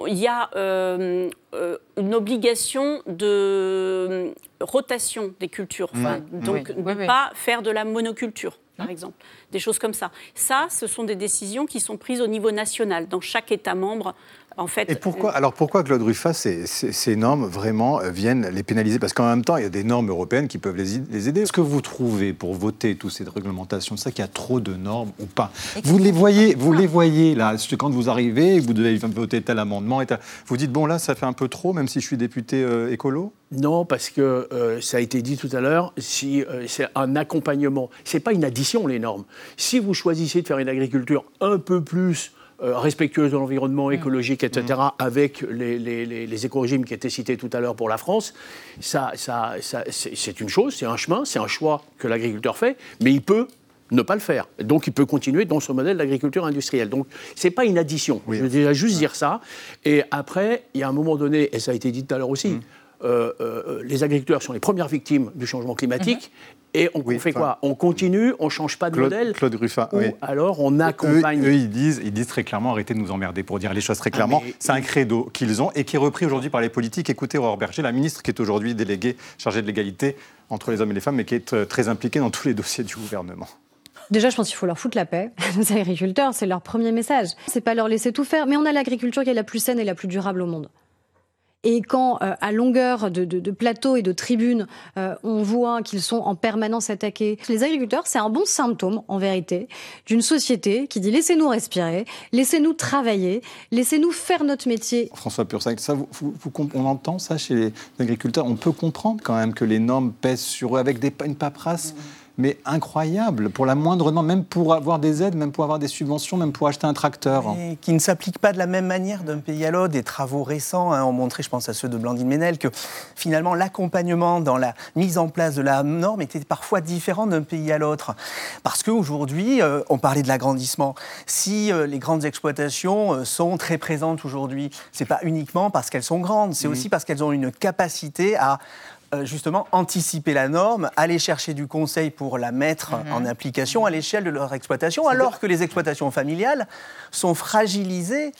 Euh, il y a euh, euh, une obligation de rotation des cultures, Enfin, Mhm. donc Oui. de ne pas faire de la monoculture, par exemple, des choses comme ça. Ça, ce sont des décisions qui sont prises au niveau national, dans chaque État membre. En fait, Et pourquoi, alors pourquoi Claude Ruffat, ces, ces- ces normes vraiment euh, viennent les pénaliser? Parce qu'en même temps, il y a des normes européennes qui peuvent les, les aider. Est-ce que vous trouvez, pour voter toutes ces réglementations, ça qu'il y a trop de normes ou pas Vous les voyez, vous les voyez là, c'est quand vous arrivez, vous devez voter tel amendement, et tel- vous dites bon là, ça fait un peu trop, même si je suis député euh, écolo? Non, parce que euh, ça a été dit tout à l'heure, si euh, c'est un accompagnement, c'est pas une addition les normes. Si vous choisissez de faire une agriculture un peu plus euh, respectueuse de l'environnement, écologique, etc., avec les, les, les, les éco-régimes qui étaient cités tout à l'heure pour la France, ça, ça, ça, c'est une chose, c'est un chemin, c'est un choix que l'agriculteur fait, mais il peut ne pas le faire. Donc il peut continuer dans ce modèle d'agriculture industrielle. Donc c'est pas une addition. Je veux déjà juste dire ça. Et après, il y a un moment donné, et ça a été dit tout à l'heure aussi, euh, euh, les agriculteurs sont les premières victimes du changement climatique. Et on, on fait quoi? On continue, on change pas de Claude, modèle. Claude ou oui. alors on Eux, accompagne. eux, ils, disent, ils disent très clairement arrêtez de nous emmerder, pour dire les choses très Ah, clairement. mais- C'est un credo qu'ils ont et qui est repris aujourd'hui par les politiques. Écoutez Aurore Berger, la ministre qui est aujourd'hui déléguée chargée de l'égalité entre les hommes et les femmes, mais qui est euh, très impliquée dans tous les dossiers du gouvernement. Déjà, je pense qu'il faut leur foutre la paix. Les agriculteurs, c'est leur premier message. C'est pas leur laisser tout faire, mais on a l'agriculture qui est la plus saine et la plus durable au monde. Et quand, euh, à longueur de, de, de plateaux et de tribunes, euh, on voit qu'ils sont en permanence attaqués, les agriculteurs, c'est un bon symptôme, en vérité, d'une société qui dit laissez-nous respirer, laissez-nous travailler, laissez-nous faire notre métier. François Pursac, ça, vous- vous- on entend ça chez les agriculteurs. On peut comprendre quand même que les normes pèsent sur eux avec des, une paperasse. Mais incroyable, pour la moindre norme, même pour avoir des aides, même pour avoir des subventions, même pour acheter un tracteur. Et qui ne s'applique pas de la même manière d'un pays à l'autre. Des travaux récents hein, ont montré, je pense à ceux de Blandine Ménel, que finalement l'accompagnement dans la mise en place de la norme était parfois différent d'un pays à l'autre. Parce qu'aujourd'hui, euh, on parlait de l'agrandissement. Si euh, les grandes exploitations euh, sont très présentes aujourd'hui, c'est pas uniquement parce qu'elles sont grandes, c'est Mhm. aussi parce qu'elles ont une capacité à justement anticiper la norme, aller chercher du conseil pour la mettre en application à l'échelle de leur exploitation, alors que les exploitations familiales sont fragilisées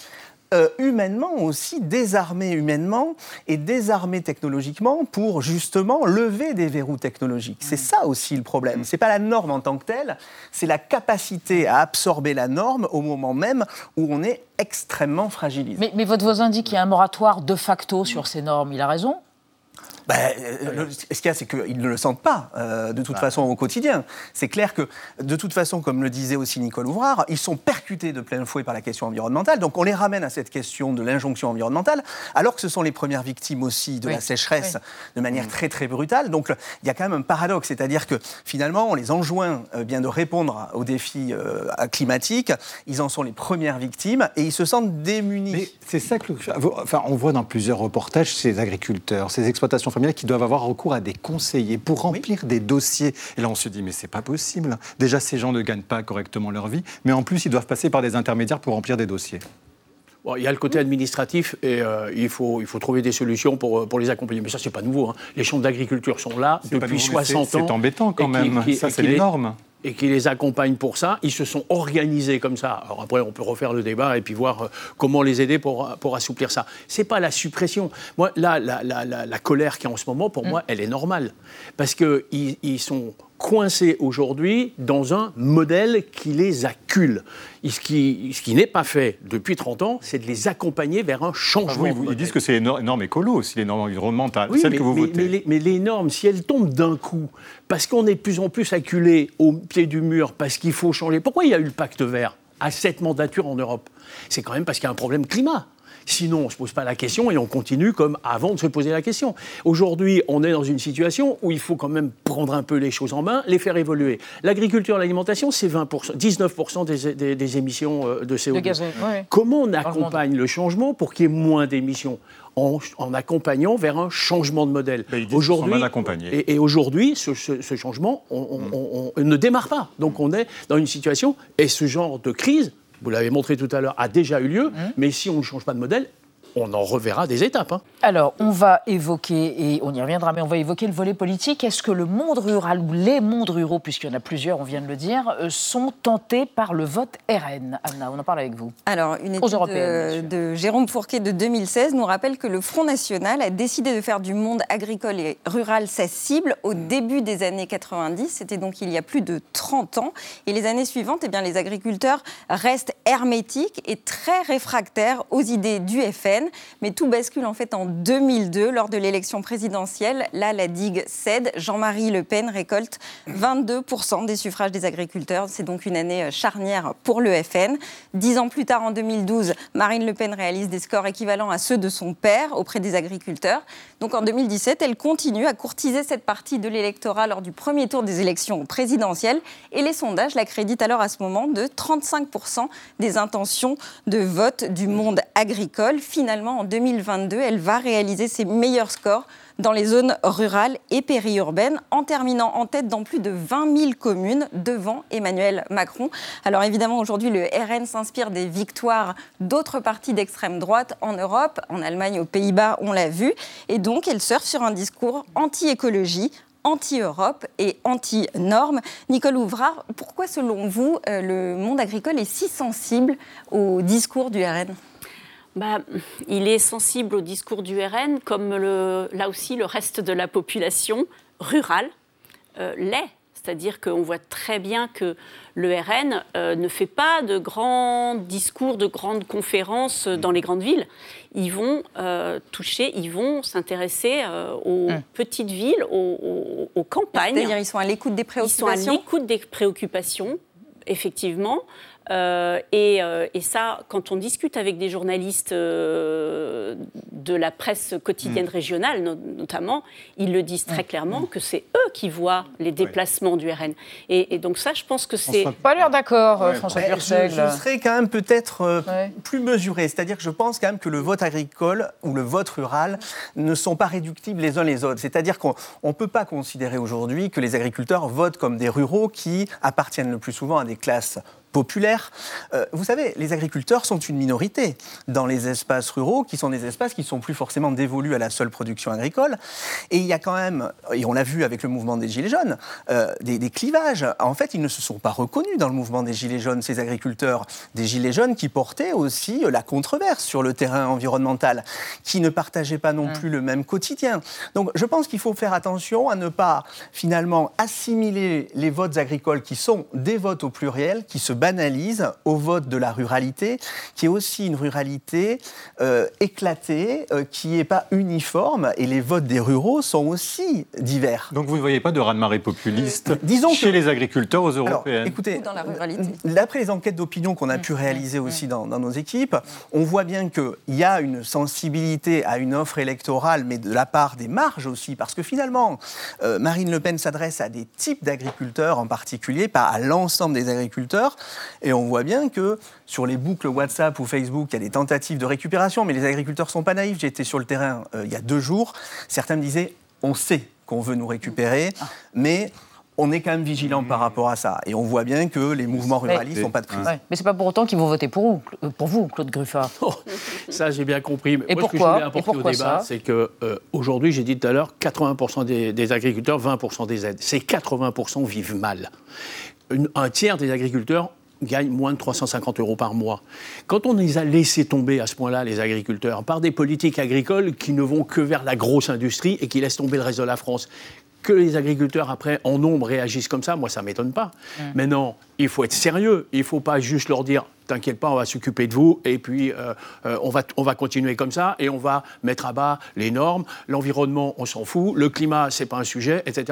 euh, humainement aussi, désarmer humainement et désarmer technologiquement pour justement lever des verrous technologiques. C'est ça aussi le problème. C'est pas la norme en tant que telle, c'est la capacité à absorber la norme au moment même où on est extrêmement fragilisé. Mais, mais votre voisin dit qu'il y a un moratoire de facto sur ces normes. Il a raison? Ben, euh, le- ce qu'il y a, c'est qu'ils ne le sentent pas, euh, de toute façon, au quotidien. C'est clair que, de toute façon, comme le disait aussi Nicole Ouvrard, ils sont percutés de plein fouet par la question environnementale. Donc, on les ramène à cette question de l'injonction environnementale, alors que ce sont les premières victimes aussi de Oui. la sécheresse Oui. de manière très, très brutale. Donc, il y a quand même un paradoxe, c'est-à-dire que, finalement, on les enjoint euh, bien de répondre aux défis euh, climatiques. Ils en sont les premières victimes et ils se sentent démunis. Mais c'est ça que enfin, on voit dans plusieurs reportages ces agriculteurs, ces exploitations familiales qui doivent avoir recours à des conseillers pour remplir des dossiers. Et là, on se dit mais c'est pas possible. Déjà, ces gens ne gagnent pas correctement leur vie, mais en plus, ils doivent passer par des intermédiaires pour remplir des dossiers. Bon, il y a le côté administratif et euh, il, faut, il faut trouver des solutions pour, euh, pour les accompagner. Mais ça, c'est pas nouveau. hein. Les chambres d'agriculture sont là depuis nouveau, mais 60 c'est- ans. c'est embêtant quand et qui- même. qui- Ça, c'est les- normes. Et qui les accompagnent pour ça. Ils se sont organisés comme ça. Alors après, on peut refaire le débat et puis voir euh, comment les aider pour, pour assouplir ça. C'est pas la suppression. Moi, là, la, la, la, la colère qui est en ce moment, pour moi, elle est normale. Parce qu'ils ils sont coincés aujourd'hui dans un modèle qui les accule. Et ce qui, ce qui n'est pas fait depuis 30 ans, c'est de les accompagner vers un Ah changement. oui, de vous- ils disent que c'est normes écolo aussi, les normes environnementales, Oui, celles mais, que vous mais- votez. mais les, mais les normes, si elles tombent d'un coup, parce qu'on est de plus en plus acculé au pied du mur, parce qu'il faut changer. Pourquoi il y a eu le pacte vert à cette mandature en Europe? C'est quand même parce qu'il y a un problème climat. Sinon, on ne se pose pas la question et on continue comme avant de se poser la question. Aujourd'hui, on est dans une situation où il faut quand même prendre un peu les choses en main, les faire évoluer. L'agriculture, l'alimentation, c'est 20%, 19% des, des- des émissions euh, de CO2. De gaz à- ouais. Comment on accompagne le changement pour qu'il y ait moins d'émissions? En, en accompagnant vers un changement de modèle. Accompagnés. et, et aujourd'hui, ce, ce- ce changement on- on- on- on ne démarre pas. Donc on est dans une situation, et ce genre de crise, vous l'avez montré tout à l'heure, a déjà eu lieu, mais si on ne change pas de modèle, on en reverra des étapes. hein. Alors, on va évoquer, et on y reviendra, mais on va évoquer le volet politique. Est-ce que le monde rural ou les mondes ruraux, puisqu'il y en a plusieurs, on vient de le dire, euh, sont tentés par le vote RN Anna, on en parle avec vous. Alors, une étude de, de Jérôme Fourquet de 2016 nous rappelle que le Front National a décidé de faire du monde agricole et rural sa cible au début des années 90. C'était donc il y a plus de 30 ans. Et les années suivantes, eh bien, les agriculteurs restent hermétiques et très réfractaires aux idées du FN. Mais tout bascule en fait en 2002 lors de l'élection présidentielle. Là, la digue cède. Jean-Marie Le Pen récolte 22% des suffrages des agriculteurs. C'est donc une année euh, charnière pour le FN. Dix ans plus tard, en 2012, Marine Le Pen réalise des scores équivalents à ceux de son père auprès des agriculteurs. Donc en 2017, elle continue à courtiser cette partie de l'électorat lors du premier tour des élections présidentielles. Et les sondages l'accréditent alors à ce moment de 35% des intentions de vote du monde agricole. Finalement, en 2022, elle va réaliser ses meilleurs scores dans les zones rurales et périurbaines, en terminant en tête dans plus de 20 000 communes devant Emmanuel Macron. Alors évidemment, aujourd'hui, le RN s'inspire des victoires d'autres partis d'extrême droite en Europe, en Allemagne, aux Pays-Bas, on l'a vu. Et donc, elle surfe sur un discours anti-écologie, anti-Europe et anti-normes. Nicole Ouvrard, pourquoi selon vous, euh, le monde agricole est si sensible au discours du RN bah, il est sensible au discours du RN, comme le- là aussi le reste de la population rurale euh, l'est. C'est-à-dire qu'on voit très bien que le RN euh, ne fait pas de grands discours, de grandes conférences euh, dans les grandes villes. Ils vont euh, toucher, ils vont s'intéresser euh, aux petites villes, aux, aux- aux campagnes. C'est-à-dire, ils sont à l'écoute des Ils sont préoccupations? à l'écoute des préoccupations, effectivement. Euh, et, euh, et ça, quand on discute avec des journalistes euh, de la presse quotidienne régionale, no- notamment, ils le disent très clairement que c'est eux qui voient les déplacements du RN. Et, et donc ça, je pense que c'est... Pas l'air d'accord, François Ouais, je, je serais quand même peut-être euh, plus mesuré. C'est-à-dire que je pense quand même que le vote agricole ou le vote rural ne sont pas réductibles les uns les autres. C'est-à-dire qu'on ne peut pas considérer aujourd'hui que les agriculteurs votent comme des ruraux qui appartiennent le plus souvent à des classes populaire. Euh, vous savez, les agriculteurs sont une minorité dans les espaces ruraux, qui sont des espaces qui sont plus forcément dévolus à la seule production agricole. Et il y a quand même, et on l'a vu avec le mouvement des Gilets jaunes, euh, des, des clivages. En fait, ils ne se sont pas reconnus dans le mouvement des Gilets jaunes, ces agriculteurs. Des Gilets jaunes qui portaient aussi la controverse sur le terrain environnemental, qui ne partageaient pas non plus le même quotidien. Donc je pense qu'il faut faire attention à ne pas finalement assimiler les votes agricoles qui sont des votes au pluriel, qui se banalisent au vote de la ruralité, qui est aussi une ruralité euh, éclatée, euh, qui n'est pas uniforme, et les votes des ruraux sont aussi divers. Donc vous ne voyez pas de raz-de-marée populiste Euh, disons chez que- les agriculteurs aux Alors, européennes? écoutez, dans la ruralité. D'après les enquêtes d'opinion qu'on a pu réaliser aussi dans, dans nos équipes, on voit bien qu'il y a une sensibilité à une offre électorale, mais de la part des marges aussi, parce que finalement, euh, Marine Le Pen s'adresse à des types d'agriculteurs en particulier, pas à l'ensemble des agriculteurs, et on voit bien que sur les boucles WhatsApp ou Facebook, il y a des tentatives de récupération, mais les agriculteurs sont pas naïfs. J'étais sur le terrain euh, il y a deux jours, certains me disaient, on sait qu'on veut nous récupérer, mais on est quand même vigilant par rapport à ça. Et on voit bien que les mouvements ruralistes n'ont pas de prise. Ouais, Mais c'est pas pour autant qu'ils vont voter pour vous, pour vous Claude Gruffat. Ça, j'ai bien compris. Mais Et moi, ce que je pourquoi Et apporter au pourquoi débat, ça c'est que euh, aujourd'hui, j'ai dit tout à l'heure, 80% des, des agriculteurs, 20% des aides. Ces 80% vivent mal. Une- un tiers des agriculteurs gagnent moins de 350 euros par mois. Quand on les a laissés tomber à ce point-là, les agriculteurs, par des politiques agricoles qui ne vont que vers la grosse industrie et qui laissent tomber le reste de la France, que les agriculteurs, après, en nombre, réagissent comme ça, moi, ça ne m'étonne pas. Maintenant, il faut être sérieux. Il ne faut pas juste leur dire T'inquiète pas, on va s'occuper de vous, et puis euh, euh, on, va, on va continuer comme ça, et on va mettre à bas les normes. L'environnement, on s'en fout. Le climat, c'est pas un sujet, etc.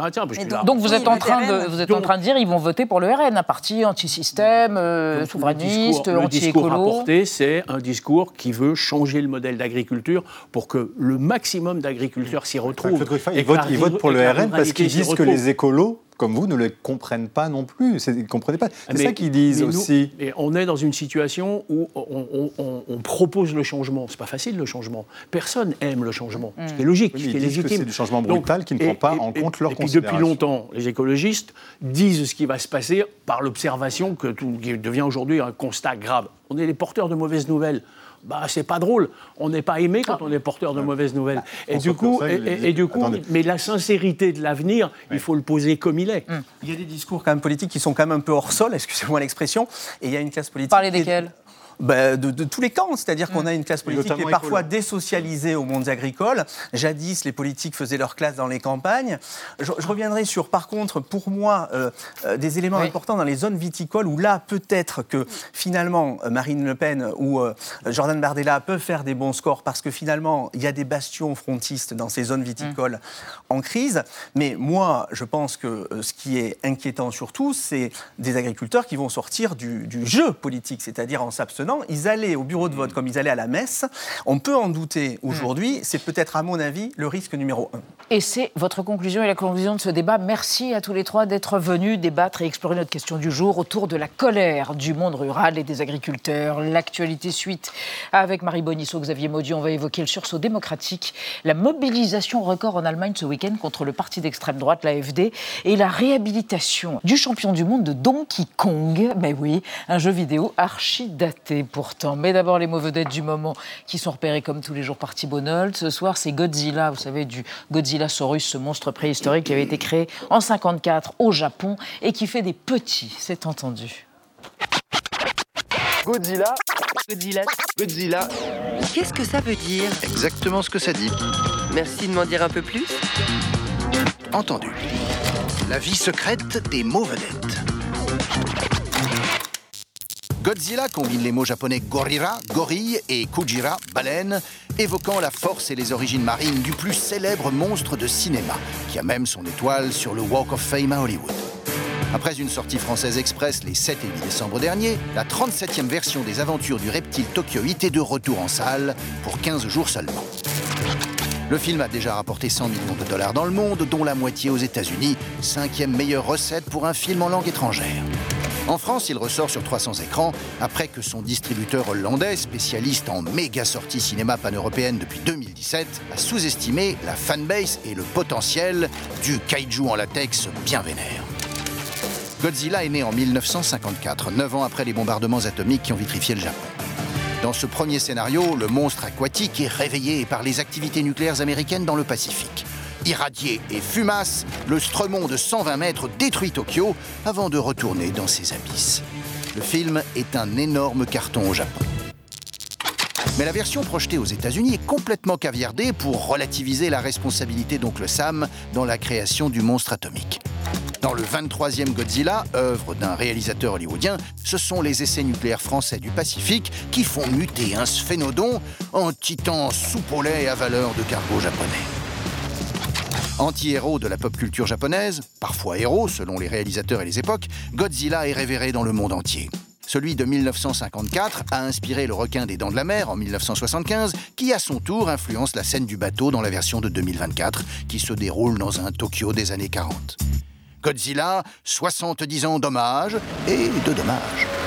là- Donc vous êtes, en train, de, vous êtes en train de dire ils vont voter pour le RN, un parti anti-système, euh, souverainiste, discours- le discours anti-écolo. apporté, c'est un discours qui veut changer le modèle d'agriculture pour que le maximum d'agriculteurs s'y retrouvent. Ils votent, la ils votent pour le RN parce qu'ils disent que les écolos, comme vous, ne le comprennent pas non plus. C'est- Ils ne comprenaient pas. C'est ça qu'ils disent mais nous- aussi. et on est dans une situation où on, on- on- on propose le changement. C'est pas facile le changement. Personne aime le changement. Ce qui est logique, Oui, ce qui est légitime. c'est du changement Donc, brutal qui ne prend pas en compte leurs Et puis depuis longtemps, les écologistes disent ce qui va se passer par l'observation que tout qui devient aujourd'hui un constat grave. On est les porteurs de mauvaises nouvelles. Bah, c'est pas drôle. On n'est pas aimé quand on est porteur de mauvaises nouvelles. Et François du coup, et, et- et du coup, Attendez. mais la sincérité de l'avenir, il faut le poser comme il est. Il y a des discours quand même politiques qui sont quand même un peu hors sol, excusez-moi l'expression, et il y a une classe politique... Parlez desquels? Ben, de, de tous les camps, c'est-à-dire qu'on a une classe politique qui est parfois écolo. désocialisée au monde agricole. Jadis, les politiques faisaient leur classe dans les campagnes. Je, je reviendrai sur, par contre, pour moi, euh, euh, des éléments Oui. importants dans les zones viticoles où là, peut-être que finalement, euh, Marine Le Pen ou euh, Jordan Bardella peuvent faire des bons scores parce que finalement, il y a des bastions frontistes dans ces zones viticoles en crise. Mais moi, je pense que ce qui est inquiétant surtout, c'est des agriculteurs qui vont sortir du, du jeu politique, c'est-à-dire en s'abstenant. Ils allaient au bureau de vote comme ils allaient à la messe. On peut en douter aujourd'hui. C'est peut-être, à mon avis, le risque numéro un. Et c'est votre conclusion et la conclusion de ce débat. Merci à tous les trois d'être venus débattre et explorer notre question du jour autour de la colère du monde rural et des agriculteurs. L'actualité suite avec Marie Bonisseau, Xavier Maudieu. On va évoquer le sursaut démocratique, la mobilisation record en Allemagne ce week-end contre le parti d'extrême droite, l'AFD, et la réhabilitation du champion du monde de Donkey Kong. Mais oui, un jeu vidéo archi daté pourtant. Mais d'abord les mots vedettes du moment qui sont repérés comme tous les jours par Thibault Nolte. Ce soir, c'est Godzilla, vous savez, du Godzilla Saurus, ce monstre préhistorique qui avait été créé en 54 au Japon et qui fait des petits, c'est entendu. Godzilla. Godzilla. Godzilla. Qu'est-ce que ça veut dire? Exactement ce que ça dit. Merci de m'en dire un peu plus. Entendu. La vie secrète des mots vedettes. Godzilla combine les mots japonais gorira, gorille et kujira, baleine, évoquant la force et les origines marines du plus célèbre monstre de cinéma, qui a même son étoile sur le Walk of Fame à Hollywood. Après une sortie française express les 7 et 8 décembre dernier, la 37e version des aventures du reptile tokyoïte est de retour en salle pour 15 jours seulement. Le film a déjà rapporté 100 millions de dollars dans le monde, dont la moitié aux États-Unis, cinquième meilleure recette pour un film en langue étrangère. En France, il ressort sur 300 écrans après que son distributeur hollandais, spécialiste en méga sorties cinéma pan-européenne depuis 2017, a sous-estimé la fanbase et le potentiel du kaiju en latex bien vénère. Godzilla est né en 1954, neuf ans après les bombardements atomiques qui ont vitrifié le Japon. Dans ce premier scénario, le monstre aquatique est réveillé par les activités nucléaires américaines dans le Pacifique. Irradié et fumace, le Stromon de 120 mètres détruit Tokyo avant de retourner dans ses abysses. Le film est un énorme carton au Japon. Mais la version projetée aux États-Unis est complètement caviardée pour relativiser la responsabilité d'Oncle Sam dans la création du monstre atomique. Dans le 23e Godzilla, œuvre d'un réalisateur hollywoodien, ce sont les essais nucléaires français du Pacifique qui font muter un sphénodon en titan lait à valeur de cargo japonais. Anti-héros de la pop culture japonaise, parfois héros selon les réalisateurs et les époques, Godzilla est révéré dans le monde entier. Celui de 1954 a inspiré le requin des dents de la mer en 1975, qui à son tour influence la scène du bateau dans la version de 2024, qui se déroule dans un Tokyo des années 40. Godzilla, 70 ans d'hommage et de dommages.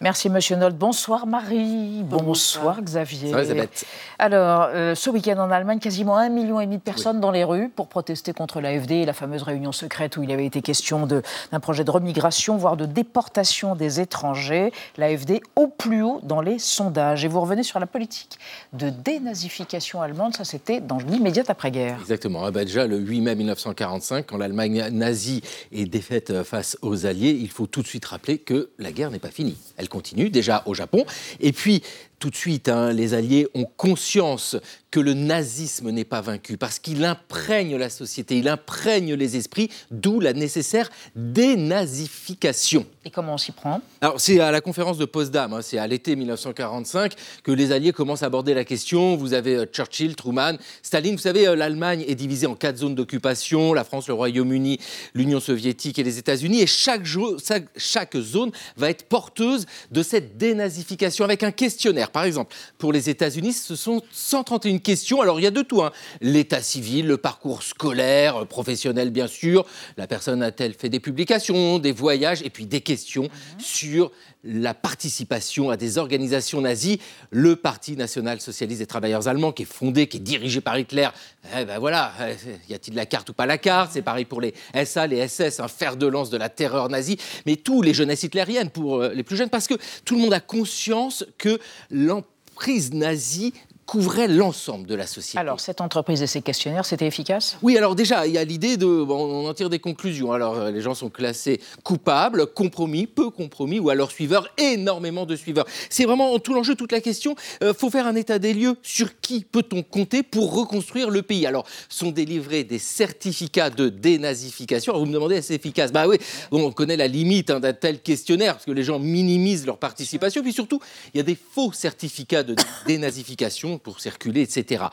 Merci, Monsieur Nold. Bonsoir, Marie. Bonsoir, Xavier. Va, Elisabeth Alors, euh, ce week-end en Allemagne, quasiment un million et demi de personnes dans les rues pour protester contre l'AFD et la fameuse réunion secrète où il avait été question d'un projet de remigration, voire de déportation des étrangers. L'AFD au plus haut dans les sondages. Et vous revenez sur la politique de dénazification allemande. Ça, c'était dans l'immédiate après-guerre. Exactement. Ah bah déjà, le 8 mai 1945, quand l'Allemagne nazie est défaite euh, face aux Alliés, il faut tout de suite rappeler que la guerre n'est pas finie. Elle continue déjà au Japon. Et puis, tout de suite, hein, les Alliés ont conscience que le nazisme n'est pas vaincu parce qu'il imprègne la société, il imprègne les esprits, d'où la nécessaire dénazification. Et comment on s'y prend? Alors, c'est à la conférence de Potsdam, hein, c'est à l'été 1945 que les Alliés commencent à aborder la question. Vous avez euh, Churchill, Truman, Staline. Vous savez, euh, l'Allemagne est divisée en quatre zones d'occupation la France, le Royaume-Uni, l'Union soviétique et les États-Unis. Et chaque, jo- chaque- chaque zone va être porteuse de cette dénazification avec un questionnaire. Par exemple, pour les États-Unis, ce sont 131 questions. Alors, il y a de tout hein. l'état civil, le parcours scolaire, euh, professionnel, bien sûr. La personne a-t-elle fait des publications, des voyages, et puis des questions sur la participation à des organisations nazies. Le Parti national socialiste des travailleurs allemands, qui est fondé, qui est dirigé par Hitler, eh ben voilà, euh, y a-t-il la carte ou pas la carte? C'est pareil pour les SA, les SS, un fer de lance de la terreur nazie, mais tous les jeunesses hitlériennes pour euh, les plus jeunes, parce que tout le monde a conscience que l'emprise nazie couvrait l'ensemble de la société. Alors, cette entreprise et ces questionnaires, c'était efficace? Oui, alors déjà, il y a l'idée de. bon, on en tire des conclusions. Alors, euh, les gens sont classés coupables, compromis, peu compromis, ou alors suiveurs, énormément de suiveurs. C'est vraiment tout l'enjeu, toute la question. Il faut faire un état des lieux. Sur qui peut-on compter pour reconstruire le pays Alors, sont délivrés des certificats de dénazification. Alors, vous me demandez, est-ce efficace? Bah oui, bon, on connaît la limite hein, d'un tel questionnaire, parce que les gens minimisent leur participation. Puis surtout, il y a des faux certificats de dénazification pour circuler, etc.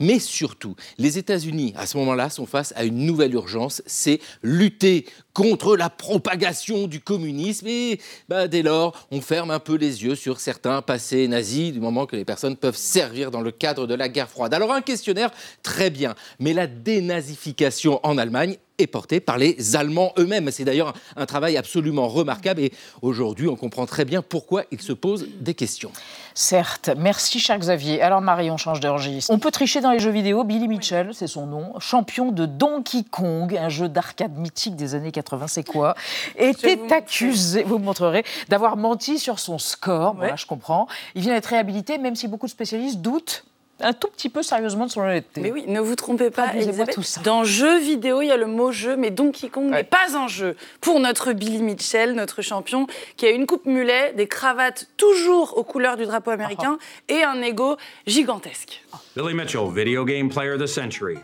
Mais surtout, les États-Unis, à ce moment-là, sont face à une nouvelle urgence, c'est lutter contre la propagation du communisme. Et bah, dès lors, on ferme un peu les yeux sur certains passés nazis, du moment que les personnes peuvent servir dans le cadre de la guerre froide. Alors un questionnaire, très bien, mais la dénazification en Allemagne est portée par les Allemands eux-mêmes. C'est d'ailleurs un, travail absolument remarquable et aujourd'hui, on comprend très bien pourquoi ils se posent des questions. Certes, merci cher Xavier. Alors Marie, on change de registre. On peut tricher dans les jeux vidéo. Billy Mitchell, c'est son nom, champion de Donkey Kong, un jeu d'arcade mythique des années 80, c'est quoi Était accusé, vous me montrerez, d'avoir menti sur son score. Voilà, je comprends. Il vient d'être réhabilité, même si beaucoup de spécialistes doutent un tout petit peu sérieusement de son honnêteté. Mais oui, ne vous trompez pas, Elisabeth. tout ça. Dans jeu vidéo, il y a le mot jeu, mais Donkey Kong n'est pas un jeu. Pour notre Billy Mitchell, notre champion, qui a une coupe mulet, des cravates toujours aux couleurs du drapeau américain et un ego gigantesque. Billy Mitchell, Video Game Player of the Century.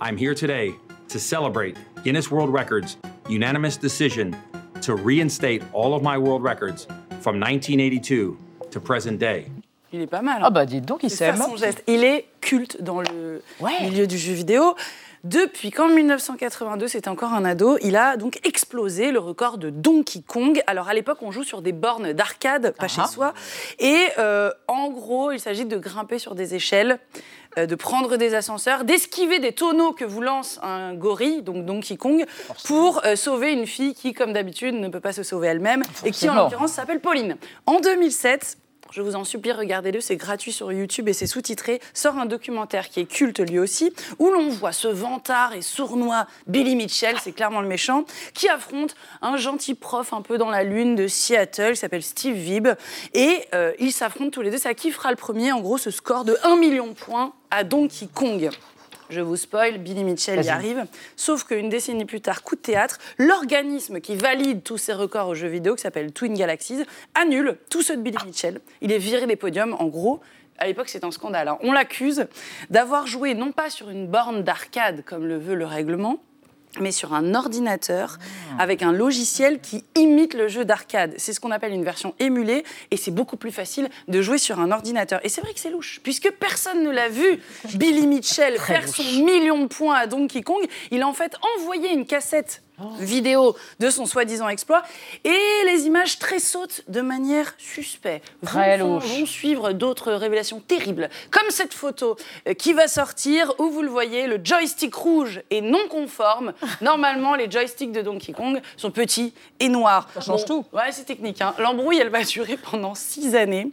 I'm here today to celebrate Guinness World Records' unanimous decision to reinstate all of my world records from 1982 to present day. Il est pas mal. hein. Ah bah dites donc, il s'aime. son geste. Il est culte dans le milieu du jeu vidéo. Depuis qu'en 1982, c'était encore un ado, il a donc explosé le record de Donkey Kong. Alors à l'époque, on joue sur des bornes d'arcade, pas chez soi. Et euh, en gros, il s'agit de grimper sur des échelles, de prendre des ascenseurs, d'esquiver des tonneaux que vous lance un gorille, donc Donkey Kong, pour euh, sauver une fille qui, comme d'habitude, ne peut pas se sauver elle-même et qui, en l'occurrence, s'appelle Pauline. En 2007, je vous en supplie, regardez-le, c'est gratuit sur YouTube et c'est sous-titré, sort un documentaire qui est culte lui aussi, où l'on voit ce vantard et sournois Billy Mitchell, c'est clairement le méchant, qui affronte un gentil prof un peu dans la lune de Seattle, qui s'appelle Steve Vibb, et euh, ils s'affrontent tous les deux, ça qui fera le premier, en gros, ce score de 1 million de points à Donkey Kong. Je vous spoil, Billy Mitchell y arrive. Sauf qu'une décennie plus tard, coup de théâtre, l'organisme qui valide tous ces records aux jeux vidéo, qui s'appelle Twin Galaxies, annule tous ceux de Billy Mitchell. Il est viré des podiums, en gros. À l'époque, c'est un scandale. hein. On l'accuse d'avoir joué non pas sur une borne d'arcade, comme le veut le règlement, mais sur un ordinateur avec un logiciel qui imite le jeu d'arcade. C'est ce qu'on appelle une version émulée et c'est beaucoup plus facile de jouer sur un ordinateur. Et c'est vrai que c'est louche, puisque personne ne l'a vu. Billy Mitchell faire son million de points à Donkey Kong. Il a en fait envoyé une cassette vidéo de son soi-disant exploit et les images très sautent de manière suspecte. Très vont, vont suivre d'autres révélations terribles, comme cette photo euh, qui va sortir où vous le voyez, le joystick rouge est non conforme. Normalement, les joysticks de Donkey Kong sont petits et noirs. Ça change tout. Ouais, c'est technique. hein. L'embrouille, elle va durer pendant six années.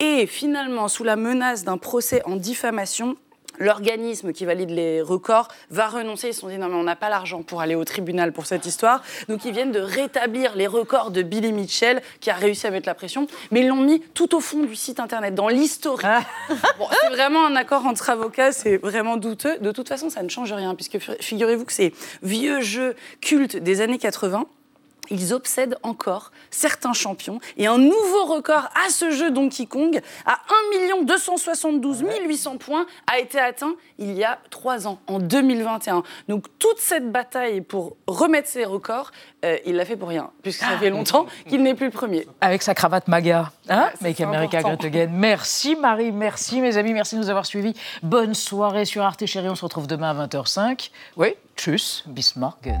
Et finalement, sous la menace d'un procès en diffamation, L'organisme qui valide les records va renoncer. Ils se sont dit non, mais on n'a pas l'argent pour aller au tribunal pour cette histoire. Donc ils viennent de rétablir les records de Billy Mitchell qui a réussi à mettre la pression. Mais ils l'ont mis tout au fond du site internet, dans l'historique. Bon, c'est vraiment un accord entre avocats, c'est vraiment douteux. De toute façon, ça ne change rien, puisque fi- figurez-vous que ces vieux jeux cultes des années 80, ils obsèdent encore certains champions. Et un nouveau record à ce jeu Donkey Kong, à 1 272 800 points, a été atteint il y a trois ans, en 2021. Donc toute cette bataille pour remettre ces records, euh, il l'a fait pour rien, puisque ça fait longtemps qu'il n'est plus le premier. Avec sa cravate MAGA. Hein Make America important. Great Again. Merci Marie, merci mes amis, merci de nous avoir suivis. Bonne soirée sur Arte Chérie, on se retrouve demain à 20h05. Oui, tchuss, bis morgen.